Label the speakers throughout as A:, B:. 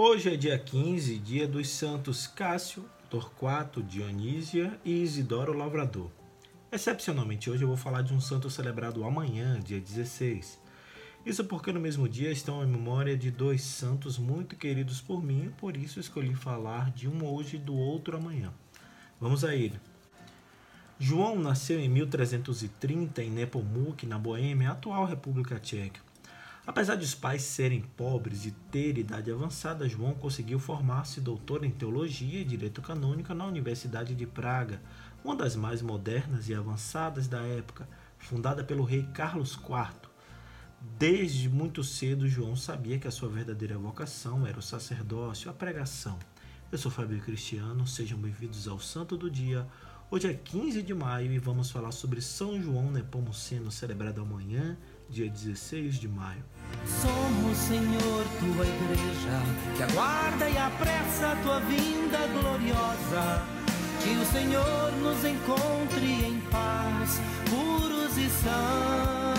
A: Hoje é dia 15, dia dos santos Cássio, Torquato, Dionísia e Isidoro Lavrador. Excepcionalmente hoje eu vou falar de um santo celebrado amanhã, dia 16. Isso porque no mesmo dia estão em memória de dois santos muito queridos por mim, por isso escolhi falar de um hoje e do outro amanhã. Vamos a ele. João nasceu em 1330 em Nepomuk, na Boêmia, atual República Tcheca. Apesar de os pais serem pobres e ter idade avançada, João conseguiu formar-se doutor em teologia e direito canônico na Universidade de Praga, uma das mais modernas e avançadas da época, fundada pelo rei Carlos IV. Desde muito cedo, João sabia que a sua verdadeira vocação era o sacerdócio, a pregação. Eu sou Fábio Cristiano, sejam bem-vindos ao Santo do Dia, Hoje é 15 de maio e vamos falar sobre São João Nepomuceno, celebrado amanhã, dia 16 de maio.
B: Somos, Senhor, tua igreja, que aguarda e apressa a tua vinda gloriosa. Que o Senhor nos encontre em paz, puros e santos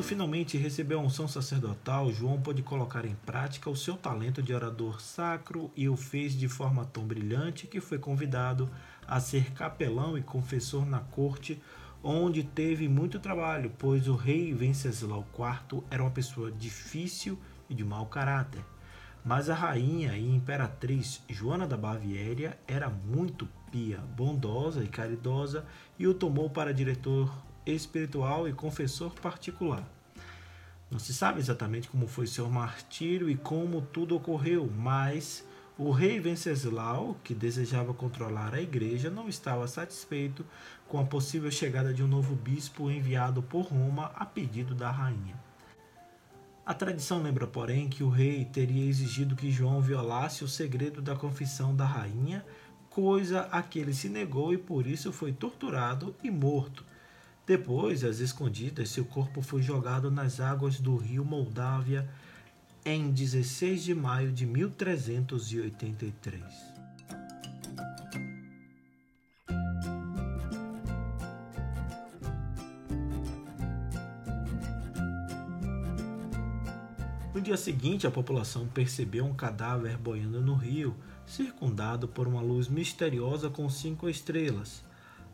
A: quando finalmente recebeu a unção sacerdotal, João pôde colocar em prática o seu talento de orador sacro e o fez de forma tão brilhante que foi convidado a ser capelão e confessor na corte, onde teve muito trabalho, pois o rei Venceslau IV era uma pessoa difícil e de mau caráter. Mas a rainha e imperatriz Joana da Baviera era muito pia, bondosa e caridosa e o tomou para diretor espiritual e confessor particular. Não se sabe exatamente como foi seu martírio e como tudo ocorreu, mas o rei Venceslau, que desejava controlar a igreja, não estava satisfeito com a possível chegada de um novo bispo enviado por Roma a pedido da rainha. A tradição lembra, porém, que o rei teria exigido que João violasse o segredo da confissão da rainha, coisa a que ele se negou e por isso foi torturado e morto. Depois, às escondidas, seu corpo foi jogado nas águas do rio Moldávia em 16 de maio de 1383. No dia seguinte, a população percebeu um cadáver boiando no rio, circundado por uma luz misteriosa com cinco estrelas.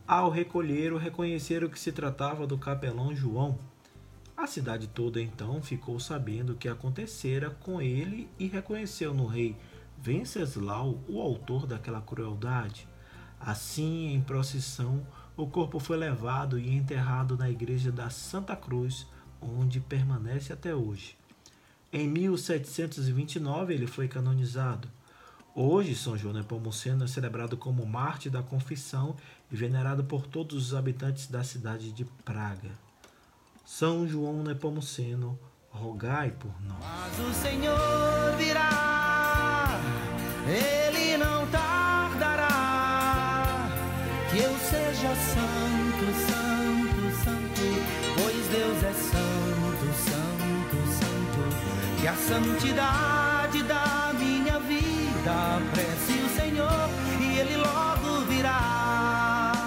A: Ao recolher, reconheceram que se tratava do capelão João. A cidade toda então ficou sabendo o que acontecera com ele e reconheceu no rei Venceslau o autor daquela crueldade. Assim, em procissão, o corpo foi levado e enterrado na igreja da Santa Cruz, onde permanece até hoje. Em 1729 ele foi canonizado. Hoje, São João Nepomuceno é celebrado como Marte da Confissão e venerado por todos os habitantes da cidade de Praga. São João Nepomuceno, rogai por nós.
B: Mas o Senhor virá, ele não tardará, que eu seja santo, santo, santo, pois Deus é santo, santo, santo, que a santidade da minha vida apresse o Senhor e ele logo virá.